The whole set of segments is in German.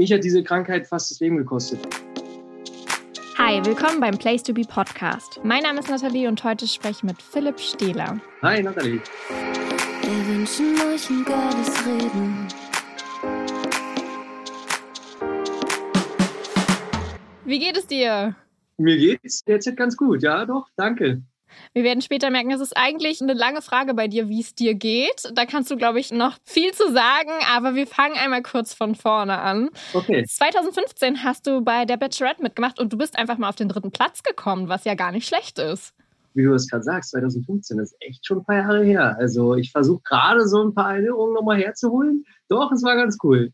Mich hat diese Krankheit fast das Leben gekostet. Hi, willkommen beim Place to Be Podcast. Mein Name ist Nathalie und heute spreche ich mit Philipp Stehler. Hi, Nathalie. Wir wünschen euch ein geiles Reden. Wie geht es dir? Mir geht's derzeit ganz gut, ja, doch, danke. Wir werden später merken, es ist eigentlich eine lange Frage bei dir, wie es dir geht. Da kannst du, glaube ich, noch viel zu sagen, aber wir fangen einmal kurz von vorne an. Okay. 2015 hast du bei der Bachelorette mitgemacht und du bist einfach mal auf den dritten Platz gekommen, was ja gar nicht schlecht ist. Wie du es gerade sagst, 2015 ist echt schon ein paar Jahre her. Also ich versuche gerade so ein paar Erinnerungen nochmal herzuholen. Doch, es war ganz cool.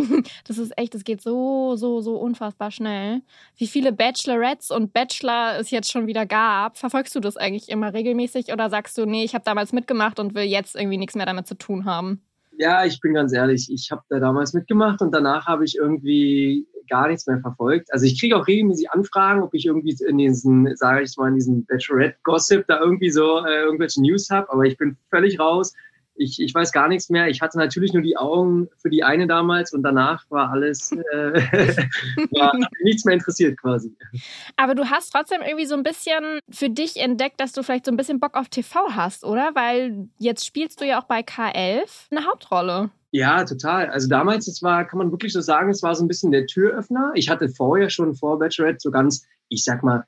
Das ist echt, es geht so, so, so unfassbar schnell. Wie viele Bachelorettes und Bachelor es jetzt schon wieder gab. Verfolgst du das eigentlich immer regelmäßig oder sagst du, nee, ich habe damals mitgemacht und will jetzt irgendwie nichts mehr damit zu tun haben? Ja, ich bin ganz ehrlich, ich habe da damals mitgemacht und danach habe ich irgendwie gar nichts mehr verfolgt. Also ich kriege auch regelmäßig Anfragen, ob ich irgendwie in diesen, sage ich mal, in diesen Bachelorette-Gossip da irgendwie so äh, irgendwelche News habe, aber ich bin völlig raus ich, ich weiß gar nichts mehr. Ich hatte natürlich nur die Augen für die eine damals und danach war alles, äh, war nichts mehr interessiert quasi. Aber du hast trotzdem irgendwie so ein bisschen für dich entdeckt, dass du vielleicht so ein bisschen Bock auf TV hast, oder? Weil jetzt spielst du ja auch bei K11 eine Hauptrolle. Ja, total. Also damals, es war, kann man wirklich so sagen, es war so ein bisschen der Türöffner. Ich hatte vorher schon vor Bachelorette so ganz, ich sag mal,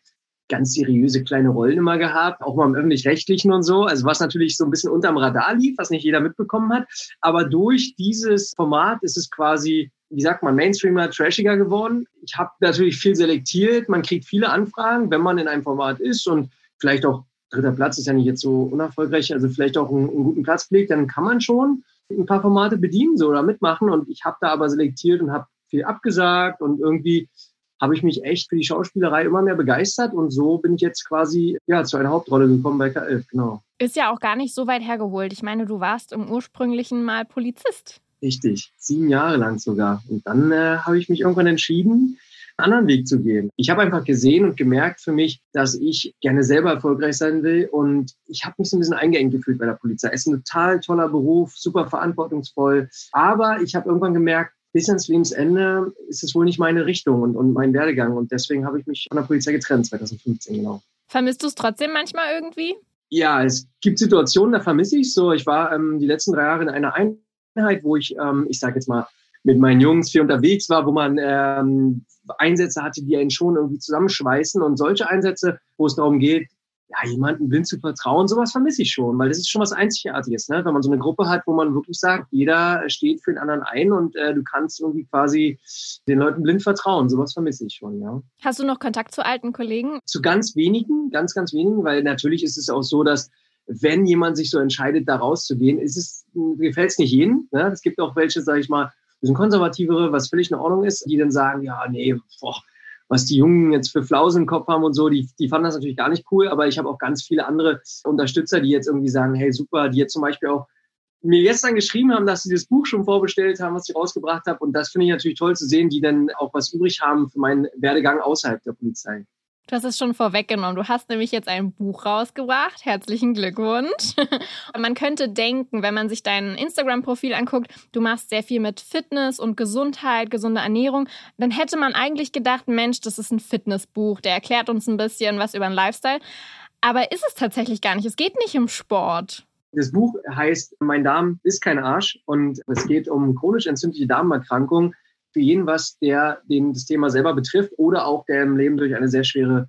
ganz seriöse kleine Rollen immer gehabt, auch mal im öffentlich-rechtlichen und so. Also was natürlich so ein bisschen unterm Radar lief, was nicht jeder mitbekommen hat. Aber durch dieses Format ist es quasi, wie sagt man, Mainstreamer, trashiger geworden. Ich habe natürlich viel selektiert. Man kriegt viele Anfragen, wenn man in einem Format ist und vielleicht auch dritter Platz ist ja nicht jetzt so unerfolgreich, also vielleicht auch einen, einen guten Platz pflegt, dann kann man schon ein paar Formate bedienen so oder mitmachen. Und ich habe da aber selektiert und habe viel abgesagt und irgendwie habe ich mich echt für die Schauspielerei immer mehr begeistert und so bin ich jetzt quasi ja, zu einer Hauptrolle gekommen bei K11, genau. Ist ja auch gar nicht so weit hergeholt. Ich meine, du warst im ursprünglichen Mal Polizist. Richtig, sieben Jahre lang sogar. Und dann äh, habe ich mich irgendwann entschieden, einen anderen Weg zu gehen. Ich habe einfach gesehen und gemerkt für mich, dass ich gerne selber erfolgreich sein will und ich habe mich so ein bisschen eingeengt gefühlt bei der Polizei. Es ist ein total toller Beruf, super verantwortungsvoll, aber ich habe irgendwann gemerkt, bis ans Lebensende ist es wohl nicht meine Richtung und, und mein Werdegang. Und deswegen habe ich mich von der Polizei getrennt, 2015 genau. Vermisst du es trotzdem manchmal irgendwie? Ja, es gibt Situationen, da vermisse ich es so. Ich war ähm, die letzten drei Jahre in einer Einheit, wo ich, ähm, ich sage jetzt mal, mit meinen Jungs viel unterwegs war, wo man ähm, Einsätze hatte, die einen schon irgendwie zusammenschweißen und solche Einsätze, wo es darum geht, ja, jemanden blind zu vertrauen, sowas vermisse ich schon, weil das ist schon was Einzigartiges, ne? wenn man so eine Gruppe hat, wo man wirklich sagt, jeder steht für den anderen ein und äh, du kannst irgendwie quasi den Leuten blind vertrauen, sowas vermisse ich schon. Ja. Hast du noch Kontakt zu alten Kollegen? Zu ganz wenigen, ganz, ganz wenigen, weil natürlich ist es auch so, dass wenn jemand sich so entscheidet, da rauszugehen, ist es, gefällt es nicht jedem. Ne? Es gibt auch welche, sage ich mal, bisschen konservativere, was völlig in Ordnung ist, die dann sagen, ja, nee, boah, was die Jungen jetzt für Flausen im Kopf haben und so, die, die fanden das natürlich gar nicht cool, aber ich habe auch ganz viele andere Unterstützer, die jetzt irgendwie sagen, hey super, die jetzt zum Beispiel auch mir gestern geschrieben haben, dass sie das Buch schon vorbestellt haben, was ich rausgebracht habe. Und das finde ich natürlich toll zu sehen, die dann auch was übrig haben für meinen Werdegang außerhalb der Polizei. Du hast es schon vorweggenommen. Du hast nämlich jetzt ein Buch rausgebracht. Herzlichen Glückwunsch. Und man könnte denken, wenn man sich dein Instagram-Profil anguckt, du machst sehr viel mit Fitness und Gesundheit, gesunde Ernährung, dann hätte man eigentlich gedacht, Mensch, das ist ein Fitnessbuch. Der erklärt uns ein bisschen was über den Lifestyle. Aber ist es tatsächlich gar nicht. Es geht nicht um Sport. Das Buch heißt Mein Darm ist kein Arsch und es geht um chronisch entzündliche Darmerkrankungen für jeden was, der den das Thema selber betrifft oder auch der im Leben durch eine sehr schwere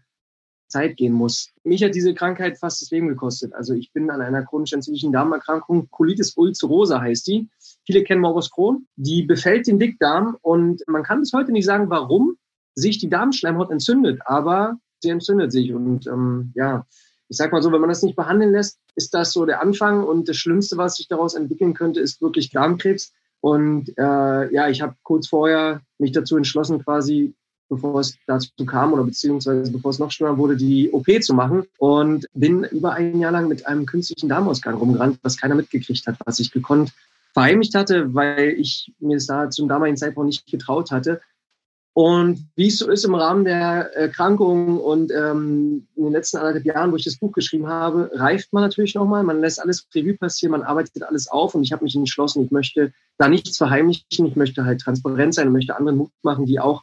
Zeit gehen muss. Mich hat diese Krankheit fast das Leben gekostet. Also ich bin an einer chronisch entzündlichen Darmerkrankung, Colitis ulcerosa heißt die. Viele kennen Morbus Crohn. Die befällt den Dickdarm und man kann bis heute nicht sagen, warum sich die Darmschleimhaut entzündet, aber sie entzündet sich und ähm, ja, ich sag mal so, wenn man das nicht behandeln lässt, ist das so der Anfang und das Schlimmste, was sich daraus entwickeln könnte, ist wirklich Darmkrebs. Und äh, ja, ich habe kurz vorher mich dazu entschlossen, quasi, bevor es dazu kam oder beziehungsweise bevor es noch schlimmer wurde, die OP zu machen und bin über ein Jahr lang mit einem künstlichen Darmausgang rumgerannt, was keiner mitgekriegt hat, was ich gekonnt verheimlicht hatte, weil ich mir es da zum damaligen Zeitpunkt nicht getraut hatte. Und wie es so ist im Rahmen der Erkrankung und ähm, in den letzten anderthalb Jahren, wo ich das Buch geschrieben habe, reift man natürlich nochmal. Man lässt alles Revue passieren, man arbeitet alles auf und ich habe mich entschlossen, ich möchte da nichts verheimlichen. Ich möchte halt transparent sein und möchte anderen Mut machen, die auch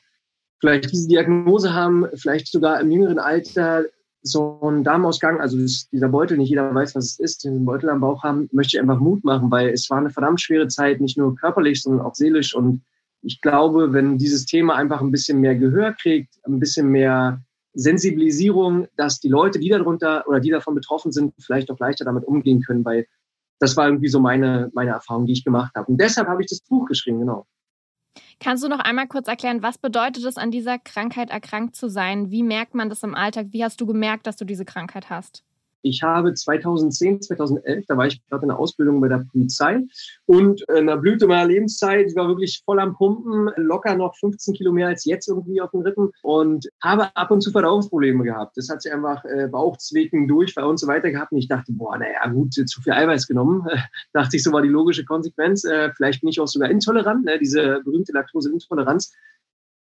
vielleicht diese Diagnose haben, vielleicht sogar im jüngeren Alter so einen Darmausgang, also dieser Beutel, nicht jeder weiß, was es ist, den Beutel am Bauch haben, möchte ich einfach Mut machen, weil es war eine verdammt schwere Zeit, nicht nur körperlich, sondern auch seelisch und ich glaube, wenn dieses Thema einfach ein bisschen mehr Gehör kriegt, ein bisschen mehr Sensibilisierung, dass die Leute, die darunter oder die davon betroffen sind, vielleicht auch leichter damit umgehen können, weil das war irgendwie so meine, meine Erfahrung, die ich gemacht habe. Und deshalb habe ich das Buch geschrieben, genau. Kannst du noch einmal kurz erklären, was bedeutet es, an dieser Krankheit erkrankt zu sein? Wie merkt man das im Alltag? Wie hast du gemerkt, dass du diese Krankheit hast? Ich habe 2010, 2011, da war ich gerade in der Ausbildung bei der Polizei und in der Blüte meiner Lebenszeit, ich war wirklich voll am Pumpen, locker noch 15 Kilo mehr als jetzt irgendwie auf den Rippen und habe ab und zu Verdauungsprobleme gehabt. Das hat sich einfach äh, Bauchzwicken, Durchfall und so weiter gehabt und ich dachte, boah, naja, gut, zu viel Eiweiß genommen. dachte ich, so war die logische Konsequenz. Äh, vielleicht bin ich auch sogar intolerant, ne, diese berühmte Laktoseintoleranz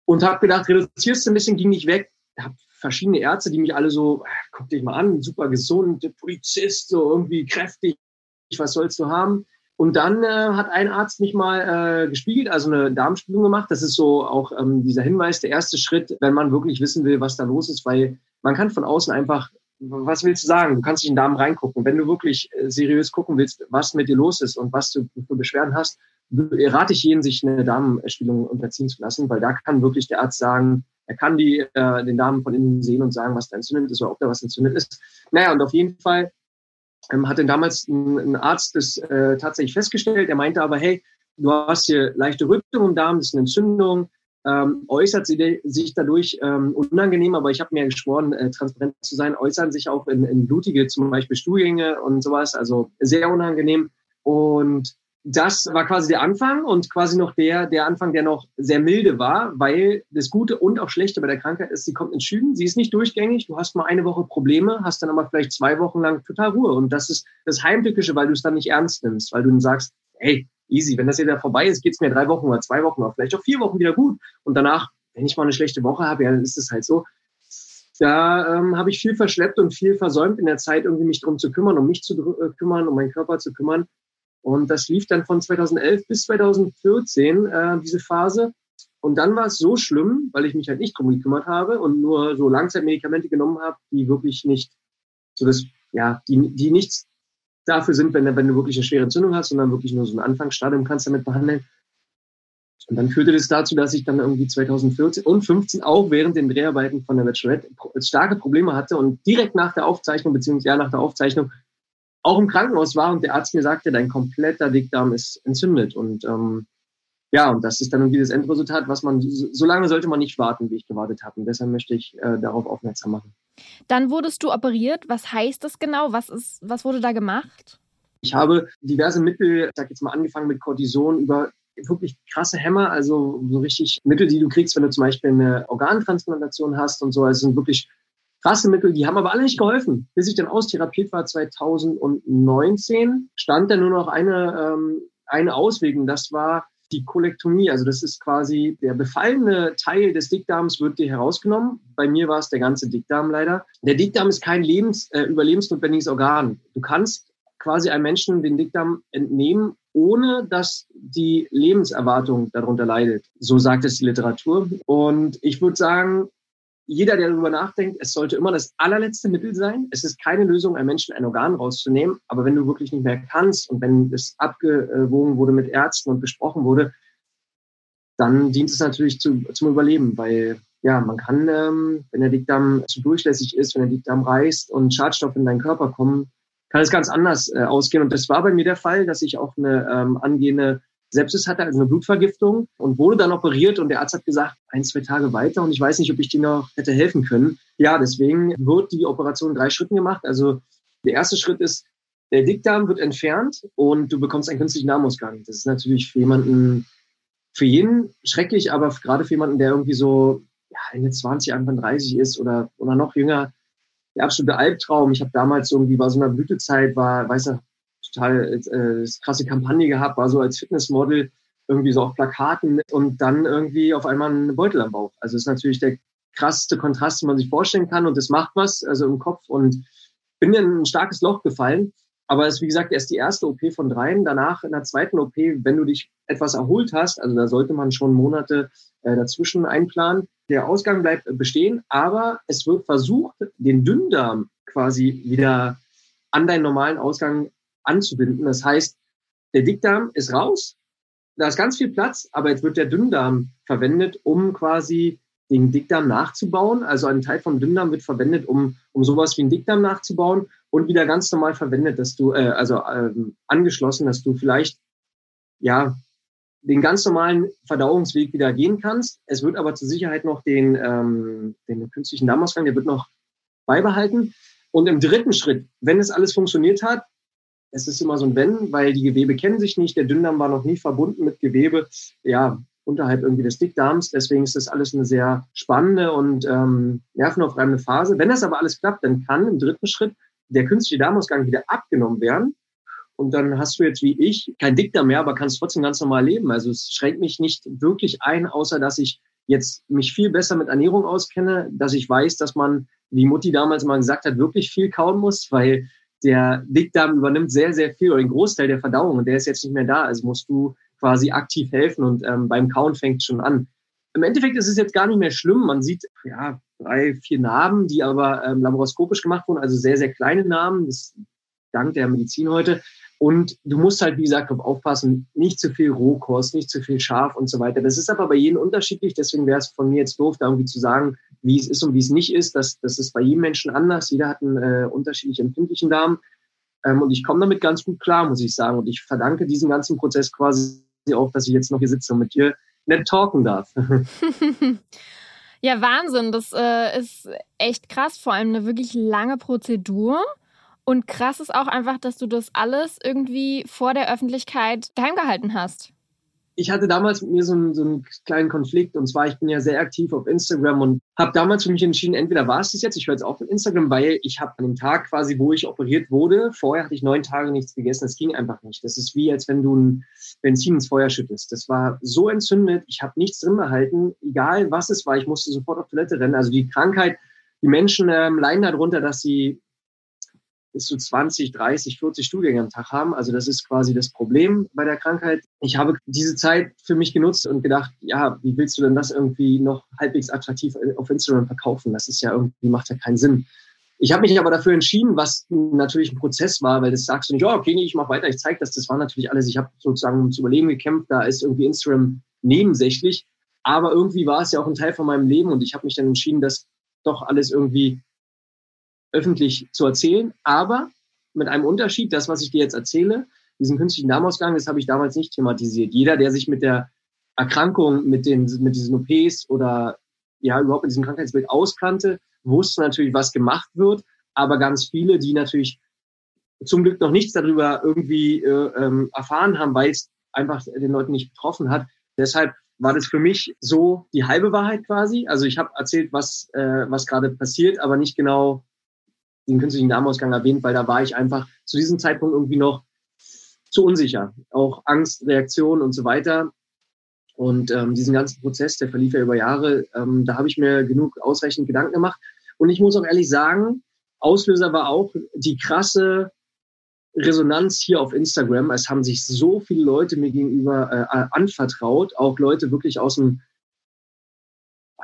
und habe gedacht, reduzierst du ein bisschen, ging nicht weg. Habe verschiedene Ärzte, die mich alle so, ah, guck dich mal an, super gesund, Polizist, so irgendwie kräftig, was sollst du haben? Und dann äh, hat ein Arzt mich mal äh, gespiegelt, also eine Darmspiegelung gemacht. Das ist so auch ähm, dieser Hinweis, der erste Schritt, wenn man wirklich wissen will, was da los ist, weil man kann von außen einfach, was willst du sagen? Du kannst dich in den Darm reingucken. Wenn du wirklich äh, seriös gucken willst, was mit dir los ist und was du für Beschwerden hast, rate ich jeden, sich eine Darmspiegelung unterziehen zu lassen, weil da kann wirklich der Arzt sagen, er kann die, äh, den Darm von innen sehen und sagen, was da entzündet ist oder ob da was entzündet ist. Naja, und auf jeden Fall ähm, hat denn damals ein, ein Arzt das äh, tatsächlich festgestellt. Er meinte aber, hey, du hast hier leichte Rötung im Darm, das ist eine Entzündung, ähm, äußert sie sich dadurch ähm, unangenehm, aber ich habe mir geschworen, äh, transparent zu sein, äußern sich auch in, in blutige, zum Beispiel Stuhlgänge und sowas, also sehr unangenehm. Und das war quasi der Anfang und quasi noch der, der Anfang, der noch sehr milde war, weil das Gute und auch Schlechte bei der Krankheit ist, sie kommt in Schüben, sie ist nicht durchgängig, du hast mal eine Woche Probleme, hast dann aber vielleicht zwei Wochen lang total Ruhe und das ist das Heimtückische, weil du es dann nicht ernst nimmst, weil du dann sagst, hey, easy, wenn das wieder vorbei ist, geht's mir drei Wochen oder zwei Wochen oder vielleicht auch vier Wochen wieder gut und danach, wenn ich mal eine schlechte Woche habe, ja, dann ist es halt so. Da ähm, habe ich viel verschleppt und viel versäumt in der Zeit, irgendwie mich drum zu kümmern, um mich zu äh, kümmern, um meinen Körper zu kümmern. Und das lief dann von 2011 bis 2014, äh, diese Phase. Und dann war es so schlimm, weil ich mich halt nicht drum gekümmert habe und nur so Langzeitmedikamente genommen habe, die wirklich nicht so das, ja, die, die nichts dafür sind, wenn, wenn du wirklich eine schwere Entzündung hast, sondern wirklich nur so ein Anfangsstadium kannst damit behandeln. Und dann führte das dazu, dass ich dann irgendwie 2014 und 15 auch während den Dreharbeiten von der Bachelorette starke Probleme hatte und direkt nach der Aufzeichnung, beziehungsweise ja nach der Aufzeichnung, auch im Krankenhaus war und der Arzt mir sagte, dein kompletter Dickdarm ist entzündet. Und ähm, ja, und das ist dann irgendwie das Endresultat, was man, so lange sollte man nicht warten, wie ich gewartet habe. Und deshalb möchte ich äh, darauf aufmerksam machen. Dann wurdest du operiert. Was heißt das genau? Was, ist, was wurde da gemacht? Ich habe diverse Mittel, ich sag jetzt mal angefangen mit Cortison über wirklich krasse Hämmer, also so richtig Mittel, die du kriegst, wenn du zum Beispiel eine Organtransplantation hast und so. Also sind wirklich krasse Mittel, die haben aber alle nicht geholfen. Bis ich dann austherapiert war 2019, stand dann nur noch eine, ähm, eine Ausweg und das war die Kolektomie. Also das ist quasi der befallene Teil des Dickdarms wird dir herausgenommen. Bei mir war es der ganze Dickdarm leider. Der Dickdarm ist kein lebens, äh, überlebensnotwendiges Organ. Du kannst quasi einem Menschen den Dickdarm entnehmen, ohne dass die Lebenserwartung darunter leidet. So sagt es die Literatur. Und ich würde sagen, jeder, der darüber nachdenkt, es sollte immer das allerletzte Mittel sein. Es ist keine Lösung, einem Menschen ein Organ rauszunehmen. Aber wenn du wirklich nicht mehr kannst und wenn es abgewogen wurde mit Ärzten und besprochen wurde, dann dient es natürlich zu, zum Überleben, weil ja, man kann, ähm, wenn der Dickdarm zu durchlässig ist, wenn der Dickdarm reißt und Schadstoffe in deinen Körper kommen, kann es ganz anders äh, ausgehen. Und das war bei mir der Fall, dass ich auch eine ähm, angehende Sepsis hatte, also eine Blutvergiftung und wurde dann operiert und der Arzt hat gesagt, ein, zwei Tage weiter und ich weiß nicht, ob ich dir noch hätte helfen können. Ja, deswegen wird die Operation in drei Schritten gemacht. Also der erste Schritt ist, der Dickdarm wird entfernt und du bekommst einen künstlichen Darmausgang. Das ist natürlich für jemanden, für jeden schrecklich, aber gerade für jemanden, der irgendwie so ja, Ende 20, Anfang 30 ist oder, oder noch jünger, der absolute Albtraum. Ich habe damals irgendwie bei so einer Blütezeit, war, weiß er, total äh, krasse Kampagne gehabt, war so als Fitnessmodel irgendwie so auf Plakaten und dann irgendwie auf einmal einen Beutel am Bauch. Also ist natürlich der krasseste Kontrast, den man sich vorstellen kann und es macht was, also im Kopf und bin in ein starkes Loch gefallen. Aber es ist, wie gesagt, erst die erste OP von dreien. Danach in der zweiten OP, wenn du dich etwas erholt hast, also da sollte man schon Monate äh, dazwischen einplanen. Der Ausgang bleibt bestehen, aber es wird versucht, den Dünndarm quasi wieder an deinen normalen Ausgang anzubinden. Das heißt, der Dickdarm ist raus, da ist ganz viel Platz, aber jetzt wird der Dünndarm verwendet, um quasi den Dickdarm nachzubauen. Also ein Teil vom Dünndarm wird verwendet, um, um sowas wie einen Dickdarm nachzubauen und wieder ganz normal verwendet, dass du, äh, also ähm, angeschlossen, dass du vielleicht ja den ganz normalen Verdauungsweg wieder gehen kannst. Es wird aber zur Sicherheit noch den, ähm, den künstlichen Darmausgang, der wird noch beibehalten. Und im dritten Schritt, wenn es alles funktioniert hat, es ist immer so ein Wenn, weil die Gewebe kennen sich nicht, der Dünndarm war noch nie verbunden mit Gewebe, ja, unterhalb irgendwie des Dickdarms. Deswegen ist das alles eine sehr spannende und ähm, nervenaufreibende Phase. Wenn das aber alles klappt, dann kann im dritten Schritt der künstliche Darmausgang wieder abgenommen werden. Und dann hast du jetzt wie ich kein Dickdarm mehr, aber kannst trotzdem ganz normal leben. Also es schränkt mich nicht wirklich ein, außer dass ich jetzt mich viel besser mit Ernährung auskenne, dass ich weiß, dass man, wie Mutti damals mal gesagt hat, wirklich viel kauen muss, weil der Dickdarm übernimmt sehr, sehr viel oder den Großteil der Verdauung und der ist jetzt nicht mehr da. Also musst du quasi aktiv helfen und ähm, beim Kauen fängt schon an. Im Endeffekt ist es jetzt gar nicht mehr schlimm. Man sieht ja drei, vier Narben, die aber ähm, laparoskopisch gemacht wurden, also sehr, sehr kleine Narben, das dank der Medizin heute. Und du musst halt, wie gesagt, aufpassen, nicht zu viel Rohkost, nicht zu viel scharf und so weiter. Das ist aber bei jedem unterschiedlich. Deswegen wäre es von mir jetzt doof, da irgendwie zu sagen, wie es ist und wie es nicht ist. Das, das ist bei jedem Menschen anders. Jeder hat einen äh, unterschiedlich empfindlichen Darm. Ähm, und ich komme damit ganz gut klar, muss ich sagen. Und ich verdanke diesen ganzen Prozess quasi auch, dass ich jetzt noch hier sitze und mit dir nett talken darf. ja, Wahnsinn. Das äh, ist echt krass. Vor allem eine wirklich lange Prozedur. Und krass ist auch einfach, dass du das alles irgendwie vor der Öffentlichkeit geheim gehalten hast. Ich hatte damals mit mir so einen, so einen kleinen Konflikt und zwar, ich bin ja sehr aktiv auf Instagram und habe damals für mich entschieden, entweder war es das jetzt, ich höre jetzt auf mit Instagram, weil ich habe an dem Tag quasi, wo ich operiert wurde, vorher hatte ich neun Tage nichts gegessen, das ging einfach nicht. Das ist wie, als wenn du ein Benzin ins Feuer schüttest. Das war so entzündet, ich habe nichts drin behalten, egal was es war, ich musste sofort auf Toilette rennen. Also die Krankheit, die Menschen ähm, leiden darunter, dass sie bis zu 20, 30, 40 Studiengänge am Tag haben. Also das ist quasi das Problem bei der Krankheit. Ich habe diese Zeit für mich genutzt und gedacht, ja, wie willst du denn das irgendwie noch halbwegs attraktiv auf Instagram verkaufen? Das ist ja irgendwie, macht ja keinen Sinn. Ich habe mich aber dafür entschieden, was natürlich ein Prozess war, weil das sagst du nicht, oh, okay, nee, ich mache weiter, ich zeige das. Das war natürlich alles, ich habe sozusagen ums Überleben gekämpft, da ist irgendwie Instagram nebensächlich. Aber irgendwie war es ja auch ein Teil von meinem Leben und ich habe mich dann entschieden, das doch alles irgendwie öffentlich zu erzählen, aber mit einem Unterschied, das, was ich dir jetzt erzähle, diesen künstlichen Darmausgang, das habe ich damals nicht thematisiert. Jeder, der sich mit der Erkrankung, mit, den, mit diesen OPs oder ja überhaupt mit diesem Krankheitsbild auskannte, wusste natürlich, was gemacht wird, aber ganz viele, die natürlich zum Glück noch nichts darüber irgendwie äh, ähm, erfahren haben, weil es einfach den Leuten nicht betroffen hat. Deshalb war das für mich so die halbe Wahrheit quasi. Also ich habe erzählt, was, äh, was gerade passiert, aber nicht genau den künstlichen Darmausgang erwähnt, weil da war ich einfach zu diesem Zeitpunkt irgendwie noch zu unsicher. Auch Angst, Reaktion und so weiter. Und ähm, diesen ganzen Prozess, der verlief ja über Jahre, ähm, da habe ich mir genug ausreichend Gedanken gemacht. Und ich muss auch ehrlich sagen, Auslöser war auch die krasse Resonanz hier auf Instagram. Es haben sich so viele Leute mir gegenüber äh, anvertraut, auch Leute wirklich aus dem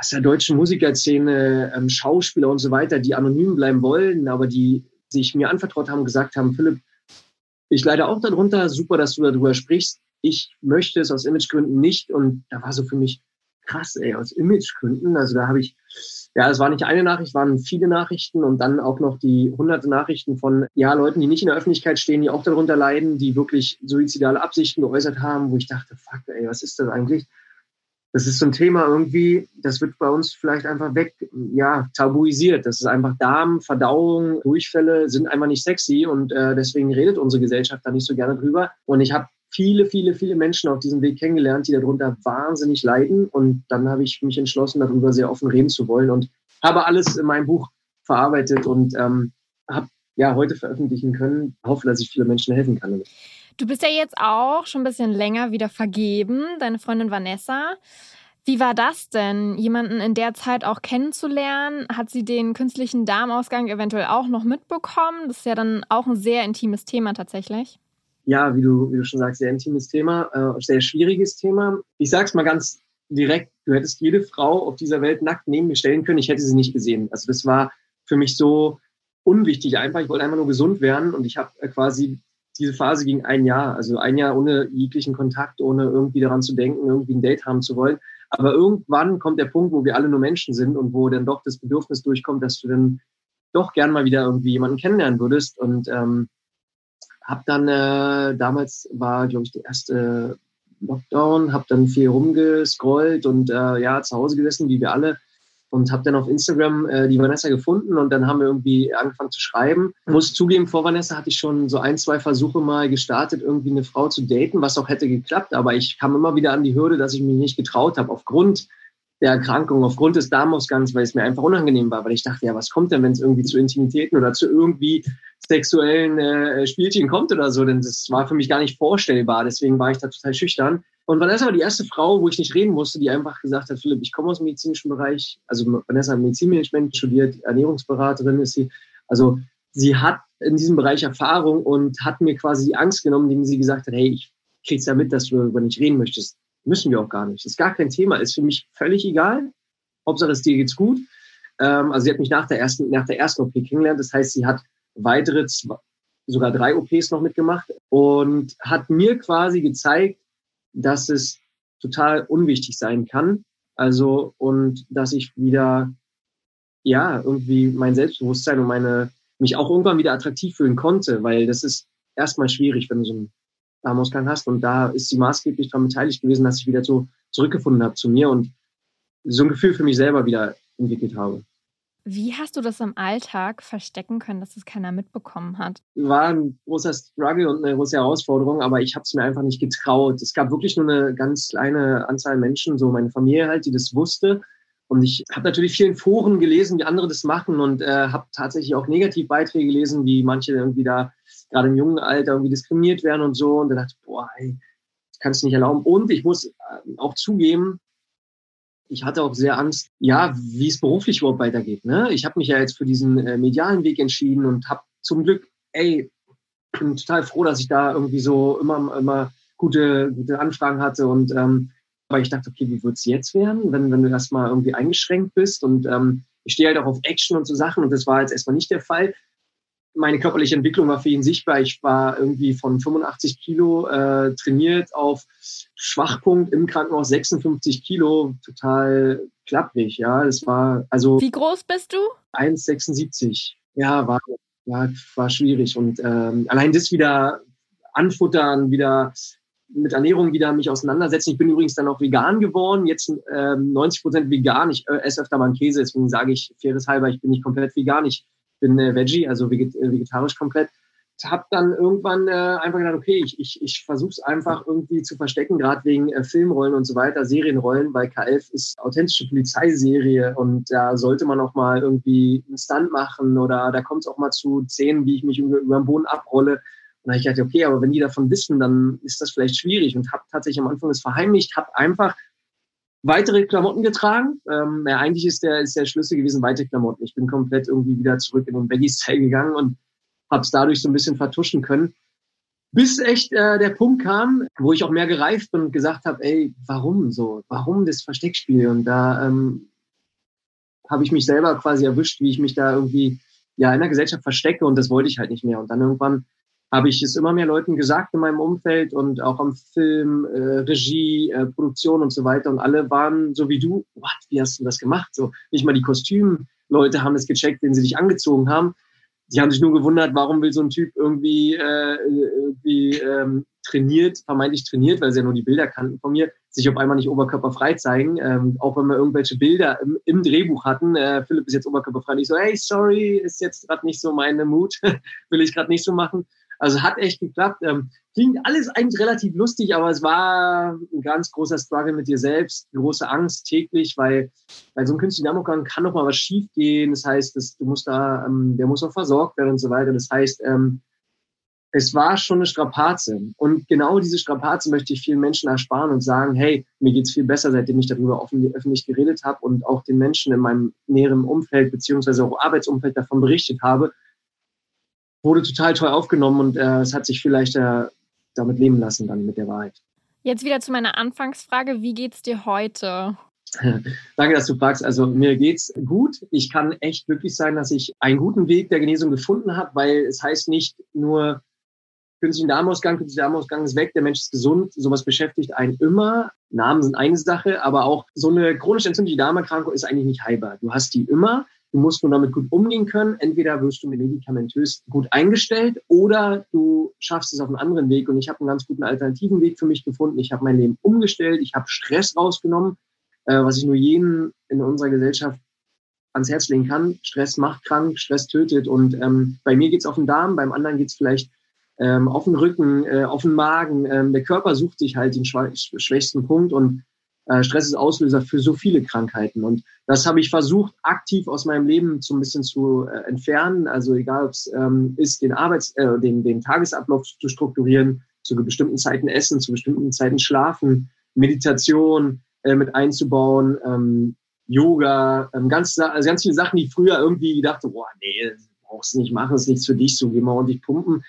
aus der deutschen Musikerszene, ähm, Schauspieler und so weiter, die anonym bleiben wollen, aber die sich mir anvertraut haben, gesagt haben, Philipp, ich leide auch darunter, super, dass du darüber sprichst. Ich möchte es aus Imagegründen nicht. Und da war so für mich krass, ey, aus Imagegründen. Also da habe ich, ja, es war nicht eine Nachricht, waren viele Nachrichten und dann auch noch die hunderte Nachrichten von, ja, Leuten, die nicht in der Öffentlichkeit stehen, die auch darunter leiden, die wirklich suizidale Absichten geäußert haben, wo ich dachte, fuck, ey, was ist das eigentlich? Das ist so ein Thema irgendwie, das wird bei uns vielleicht einfach weg, ja, tabuisiert. Das ist einfach Darm, Verdauung, Durchfälle sind einfach nicht sexy und äh, deswegen redet unsere Gesellschaft da nicht so gerne drüber. Und ich habe viele, viele, viele Menschen auf diesem Weg kennengelernt, die darunter wahnsinnig leiden. Und dann habe ich mich entschlossen, darüber sehr offen reden zu wollen und habe alles in meinem Buch verarbeitet und ähm, habe ja heute veröffentlichen können. Hoffe, dass ich viele Menschen helfen kann. Du bist ja jetzt auch schon ein bisschen länger wieder vergeben, deine Freundin Vanessa. Wie war das denn, jemanden in der Zeit auch kennenzulernen? Hat sie den künstlichen Darmausgang eventuell auch noch mitbekommen? Das ist ja dann auch ein sehr intimes Thema tatsächlich. Ja, wie du, wie du schon sagst, sehr intimes Thema, äh, sehr schwieriges Thema. Ich sag's mal ganz direkt, du hättest jede Frau auf dieser Welt nackt neben mir stellen können, ich hätte sie nicht gesehen. Also das war für mich so unwichtig einfach. Ich wollte einfach nur gesund werden und ich habe äh, quasi diese Phase ging ein Jahr, also ein Jahr ohne jeglichen Kontakt, ohne irgendwie daran zu denken, irgendwie ein Date haben zu wollen. Aber irgendwann kommt der Punkt, wo wir alle nur Menschen sind und wo dann doch das Bedürfnis durchkommt, dass du dann doch gern mal wieder irgendwie jemanden kennenlernen würdest. Und ähm, hab dann äh, damals war, glaube ich, der erste Lockdown, hab dann viel rumgescrollt und äh, ja zu Hause gesessen, wie wir alle und habe dann auf Instagram äh, die Vanessa gefunden und dann haben wir irgendwie angefangen zu schreiben. Muss zugeben, vor Vanessa hatte ich schon so ein, zwei Versuche mal gestartet, irgendwie eine Frau zu daten, was auch hätte geklappt, aber ich kam immer wieder an die Hürde, dass ich mich nicht getraut habe aufgrund der Erkrankung, aufgrund des Darmausgangs, weil es mir einfach unangenehm war, weil ich dachte, ja, was kommt denn, wenn es irgendwie zu Intimitäten oder zu irgendwie sexuellen äh, Spielchen kommt oder so, denn das war für mich gar nicht vorstellbar, deswegen war ich da total schüchtern. Und Vanessa war die erste Frau, wo ich nicht reden musste, die einfach gesagt hat, Philipp, ich komme aus dem medizinischen Bereich. Also Vanessa hat Medizinmanagement studiert, Ernährungsberaterin ist sie. Also sie hat in diesem Bereich Erfahrung und hat mir quasi die Angst genommen, indem sie gesagt hat, hey, ich krieg's ja mit, dass du darüber nicht reden möchtest. Müssen wir auch gar nicht. Das ist gar kein Thema, ist für mich völlig egal. Hauptsache es dir geht's gut. Ähm, also sie hat mich nach der ersten, nach der ersten OP kennengelernt. Das heißt, sie hat weitere, zwei, sogar drei OPs noch mitgemacht und hat mir quasi gezeigt, dass es total unwichtig sein kann. Also, und dass ich wieder, ja, irgendwie mein Selbstbewusstsein und meine, mich auch irgendwann wieder attraktiv fühlen konnte, weil das ist erstmal schwierig, wenn du so einen Darmausgang hast. Und da ist sie maßgeblich daran beteiligt gewesen, dass ich wieder so zurückgefunden habe zu mir und so ein Gefühl für mich selber wieder entwickelt habe. Wie hast du das im Alltag verstecken können, dass es keiner mitbekommen hat? War ein großer Struggle und eine große Herausforderung, aber ich habe es mir einfach nicht getraut. Es gab wirklich nur eine ganz kleine Anzahl Menschen, so meine Familie halt, die das wusste. Und ich habe natürlich vielen Foren gelesen, wie andere das machen und äh, habe tatsächlich auch Negativbeiträge gelesen, wie manche irgendwie da gerade im jungen Alter irgendwie diskriminiert werden und so. Und da dachte ich, boah, ey, kannst du nicht erlauben. Und ich muss äh, auch zugeben, ich hatte auch sehr Angst, ja, wie es beruflich überhaupt weitergeht. Ne? Ich habe mich ja jetzt für diesen äh, medialen Weg entschieden und habe zum Glück, ey, bin total froh, dass ich da irgendwie so immer, immer gute, gute Anfragen hatte und ähm, aber ich dachte, okay, wie wird's jetzt werden, wenn, wenn du erstmal irgendwie eingeschränkt bist und ähm, ich stehe halt auch auf Action und so Sachen und das war jetzt erstmal nicht der Fall meine körperliche Entwicklung war für ihn sichtbar. Ich war irgendwie von 85 Kilo äh, trainiert auf Schwachpunkt im Krankenhaus 56 Kilo, total klapprig. Ja, das war also. Wie groß bist du? 1,76. Ja, war, war, war schwierig. Und ähm, allein das wieder anfuttern, wieder mit Ernährung wieder mich auseinandersetzen. Ich bin übrigens dann auch vegan geworden, jetzt ähm, 90 Prozent vegan. Ich äh, esse öfter mal einen Käse, deswegen sage ich faires halber, ich bin nicht komplett vegan. Ich bin äh, Veggie, also veget äh, vegetarisch komplett. Hab dann irgendwann äh, einfach gedacht, okay, ich, ich, ich versuche es einfach irgendwie zu verstecken, gerade wegen äh, Filmrollen und so weiter, Serienrollen, weil K11 ist authentische Polizeiserie und da sollte man auch mal irgendwie einen Stunt machen oder da kommt es auch mal zu Szenen, wie ich mich über, über den Boden abrolle. Und da habe ich gedacht, okay, aber wenn die davon wissen, dann ist das vielleicht schwierig und habe tatsächlich am Anfang das verheimlicht, habe einfach weitere Klamotten getragen. Ähm, ja, eigentlich ist der, ist der Schlüssel gewesen, weitere Klamotten. Ich bin komplett irgendwie wieder zurück in den Baggy-Style gegangen und habe es dadurch so ein bisschen vertuschen können. Bis echt äh, der Punkt kam, wo ich auch mehr gereift bin und gesagt habe, ey, warum so? Warum das Versteckspiel? Und da ähm, habe ich mich selber quasi erwischt, wie ich mich da irgendwie ja in der Gesellschaft verstecke und das wollte ich halt nicht mehr. Und dann irgendwann habe ich es immer mehr Leuten gesagt in meinem Umfeld und auch am Film, äh, Regie, äh, Produktion und so weiter. Und alle waren so wie du, what, wie hast du das gemacht? So, nicht mal die Kostümleute haben es gecheckt, den sie dich angezogen haben. Die haben sich nur gewundert, warum will so ein Typ irgendwie, äh, irgendwie ähm, trainiert, vermeintlich trainiert, weil sie ja nur die Bilder kannten von mir, sich auf einmal nicht oberkörperfrei zeigen. Ähm, auch wenn wir irgendwelche Bilder im, im Drehbuch hatten, äh, Philipp ist jetzt oberkörperfrei, ich so, hey, sorry, ist jetzt gerade nicht so meine Mut, will ich gerade nicht so machen. Also hat echt geklappt. Ähm, klingt alles eigentlich relativ lustig, aber es war ein ganz großer Struggle mit dir selbst, große Angst täglich, weil bei so einem künstlichen Darmorgan kann noch mal was schief gehen. Das heißt, das, du musst da, ähm, der muss auch versorgt werden und so weiter. Das heißt, ähm, es war schon eine Strapaze. Und genau diese Strapaze möchte ich vielen Menschen ersparen und sagen, hey, mir geht's viel besser, seitdem ich darüber offen, öffentlich geredet habe und auch den Menschen in meinem näheren Umfeld beziehungsweise auch Arbeitsumfeld davon berichtet habe. Wurde total toll aufgenommen und äh, es hat sich vielleicht äh, damit leben lassen dann mit der Wahrheit. Jetzt wieder zu meiner Anfangsfrage. Wie geht's dir heute? Danke, dass du fragst. Also mir geht's gut. Ich kann echt glücklich sein, dass ich einen guten Weg der Genesung gefunden habe, weil es heißt nicht nur künstlichen Darmausgang, künstlicher Darmausgang ist weg, der Mensch ist gesund. Sowas beschäftigt einen immer. Namen sind eine Sache, aber auch so eine chronisch entzündliche Darmerkrankung ist eigentlich nicht heilbar. Du hast die immer. Du musst nur damit gut umgehen können. Entweder wirst du medikamentös gut eingestellt oder du schaffst es auf einen anderen Weg. Und ich habe einen ganz guten alternativen Weg für mich gefunden. Ich habe mein Leben umgestellt. Ich habe Stress rausgenommen, äh, was ich nur jedem in unserer Gesellschaft ans Herz legen kann. Stress macht krank, Stress tötet. Und ähm, bei mir geht's auf den Darm, beim anderen geht's vielleicht ähm, auf den Rücken, äh, auf den Magen. Ähm, der Körper sucht sich halt den schwächsten Punkt und Stress ist Auslöser für so viele Krankheiten. Und das habe ich versucht, aktiv aus meinem Leben so ein bisschen zu äh, entfernen. Also egal, ob es ähm, ist, den Arbeits-, äh, den, den Tagesablauf zu strukturieren, zu bestimmten Zeiten essen, zu bestimmten Zeiten schlafen, Meditation äh, mit einzubauen, ähm, Yoga, ähm, ganz, also ganz viele Sachen, die früher irgendwie dachte, boah, nee, brauchst nicht machen, ist nichts für dich, so geh mal ordentlich pumpen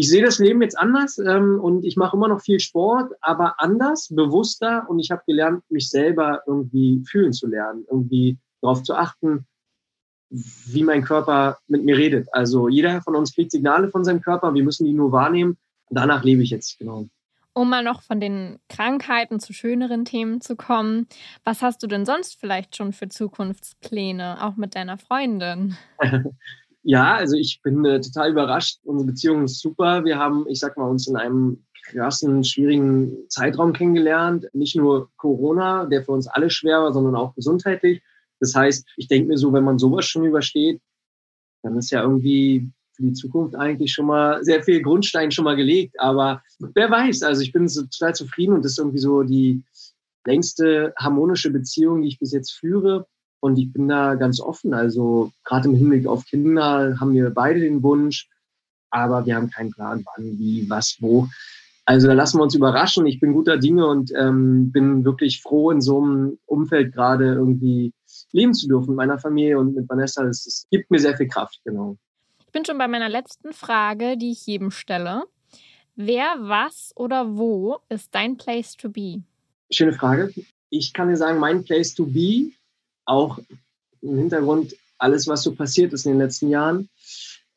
ich sehe das Leben jetzt anders ähm, und ich mache immer noch viel Sport, aber anders, bewusster und ich habe gelernt, mich selber irgendwie fühlen zu lernen, irgendwie darauf zu achten, wie mein Körper mit mir redet. Also jeder von uns kriegt Signale von seinem Körper, wir müssen die nur wahrnehmen. Und danach lebe ich jetzt, genau. Um mal noch von den Krankheiten zu schöneren Themen zu kommen, was hast du denn sonst vielleicht schon für Zukunftspläne, auch mit deiner Freundin? Ja, also ich bin äh, total überrascht. Unsere Beziehung ist super. Wir haben, ich sag mal, uns in einem krassen, schwierigen Zeitraum kennengelernt. Nicht nur Corona, der für uns alle schwer war, sondern auch gesundheitlich. Das heißt, ich denke mir so, wenn man sowas schon übersteht, dann ist ja irgendwie für die Zukunft eigentlich schon mal sehr viel Grundstein schon mal gelegt. Aber wer weiß, also ich bin so total zufrieden und das ist irgendwie so die längste harmonische Beziehung, die ich bis jetzt führe. Und ich bin da ganz offen. Also gerade im Hinblick auf Kinder haben wir beide den Wunsch, aber wir haben keinen Plan, wann, wie, was, wo. Also da lassen wir uns überraschen. Ich bin guter Dinge und ähm, bin wirklich froh, in so einem Umfeld gerade irgendwie leben zu dürfen mit meiner Familie und mit Vanessa. Das, das gibt mir sehr viel Kraft, genau. Ich bin schon bei meiner letzten Frage, die ich jedem stelle. Wer, was oder wo ist dein Place to be? Schöne Frage. Ich kann dir sagen, mein Place to be auch im Hintergrund alles, was so passiert ist in den letzten Jahren.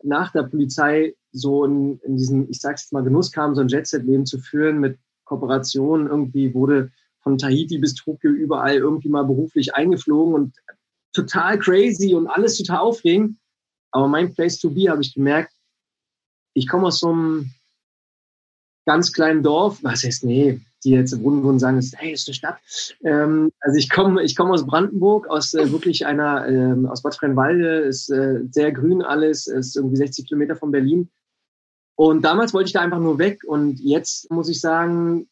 Nach der Polizei so in, in diesen, ich sag's jetzt mal, Genuss kam, so ein Jet-Set-Leben zu führen mit Kooperationen. Irgendwie wurde von Tahiti bis Tokio überall irgendwie mal beruflich eingeflogen und total crazy und alles total aufregend. Aber mein Place to be habe ich gemerkt, ich komme aus so einem ganz kleinen Dorf, was heißt, nee, die jetzt im Grunde sagen, ist, hey, ist eine Stadt. Ähm, also ich komme ich komme aus Brandenburg, aus äh, wirklich einer, ähm, aus Bad Freienwalde, ist äh, sehr grün alles, ist irgendwie 60 Kilometer von Berlin. Und damals wollte ich da einfach nur weg und jetzt muss ich sagen,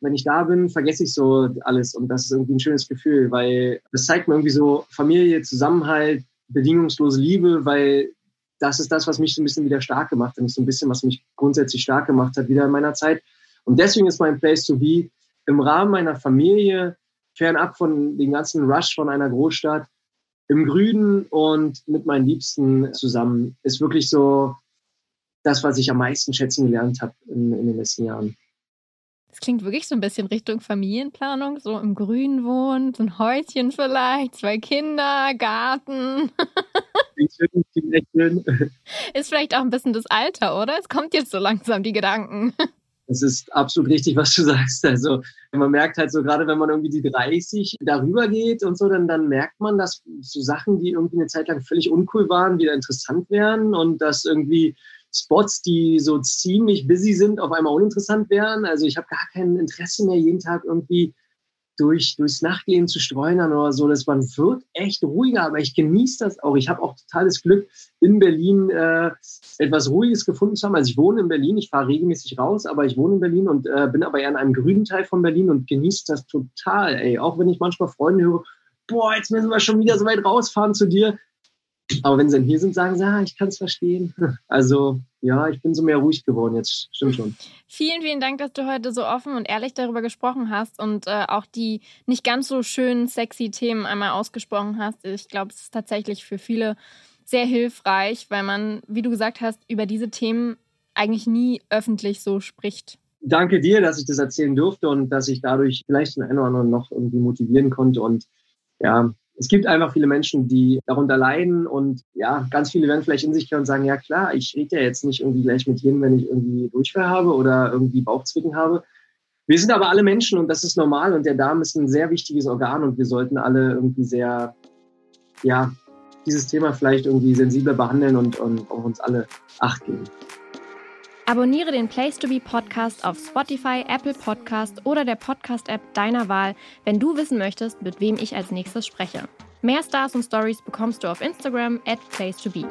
wenn ich da bin, vergesse ich so alles und das ist irgendwie ein schönes Gefühl, weil das zeigt mir irgendwie so Familie, Zusammenhalt, bedingungslose Liebe, weil das ist das, was mich so ein bisschen wieder stark gemacht hat. Ist so ein bisschen, was mich grundsätzlich stark gemacht hat, wieder in meiner Zeit. Und deswegen ist mein Place to be im Rahmen meiner Familie, fernab von dem ganzen Rush von einer Großstadt, im Grünen und mit meinen Liebsten zusammen, ist wirklich so das, was ich am meisten schätzen gelernt habe in, in den letzten Jahren. Das klingt wirklich so ein bisschen Richtung Familienplanung, so im Grün wohnen, so ein Häuschen vielleicht, zwei Kinder, Garten. Ist vielleicht auch ein bisschen das Alter, oder? Es kommt jetzt so langsam die Gedanken. Das ist absolut richtig, was du sagst. Also man merkt halt so, gerade wenn man irgendwie die 30 darüber geht und so, dann, dann merkt man, dass so Sachen, die irgendwie eine Zeit lang völlig uncool waren, wieder interessant werden und dass irgendwie Spots, die so ziemlich busy sind, auf einmal uninteressant werden. Also ich habe gar kein Interesse mehr, jeden Tag irgendwie durch, durchs Nachtleben zu streunern oder so. Das man wird echt ruhiger, aber ich genieße das auch. Ich habe auch totales Glück, in Berlin äh, etwas Ruhiges gefunden zu haben. Also ich wohne in Berlin, ich fahre regelmäßig raus, aber ich wohne in Berlin und äh, bin aber eher in einem grünen Teil von Berlin und genieße das total, ey. Auch wenn ich manchmal Freunde höre, boah, jetzt müssen wir schon wieder so weit rausfahren zu dir. Aber wenn sie dann hier sind, sagen sie, ah, ich kann es verstehen. Also ja, ich bin so mehr ruhig geworden jetzt. Stimmt schon. Vielen, vielen Dank, dass du heute so offen und ehrlich darüber gesprochen hast und äh, auch die nicht ganz so schönen, sexy Themen einmal ausgesprochen hast. Ich glaube, es ist tatsächlich für viele sehr hilfreich, weil man, wie du gesagt hast, über diese Themen eigentlich nie öffentlich so spricht. Danke dir, dass ich das erzählen durfte und dass ich dadurch vielleicht den einen oder anderen noch irgendwie motivieren konnte. Und ja, es gibt einfach viele Menschen, die darunter leiden und ja, ganz viele werden vielleicht in sich gehen und sagen, ja klar, ich rede ja jetzt nicht irgendwie gleich mit jedem, wenn ich irgendwie Durchfall habe oder irgendwie Bauchzwicken habe. Wir sind aber alle Menschen und das ist normal und der Darm ist ein sehr wichtiges Organ und wir sollten alle irgendwie sehr, ja, dieses Thema vielleicht irgendwie sensibler behandeln und, und auf uns alle Acht geben. Abonniere den Place to Be Podcast auf Spotify, Apple Podcast oder der Podcast-App deiner Wahl, wenn du wissen möchtest, mit wem ich als nächstes spreche. Mehr Stars und Stories bekommst du auf Instagram at Place to Be.